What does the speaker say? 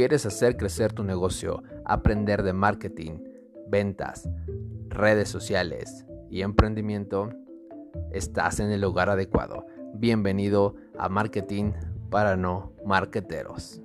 quieres hacer crecer tu negocio, aprender de marketing, ventas, redes sociales y emprendimiento, estás en el lugar adecuado. Bienvenido a Marketing para no marqueteros.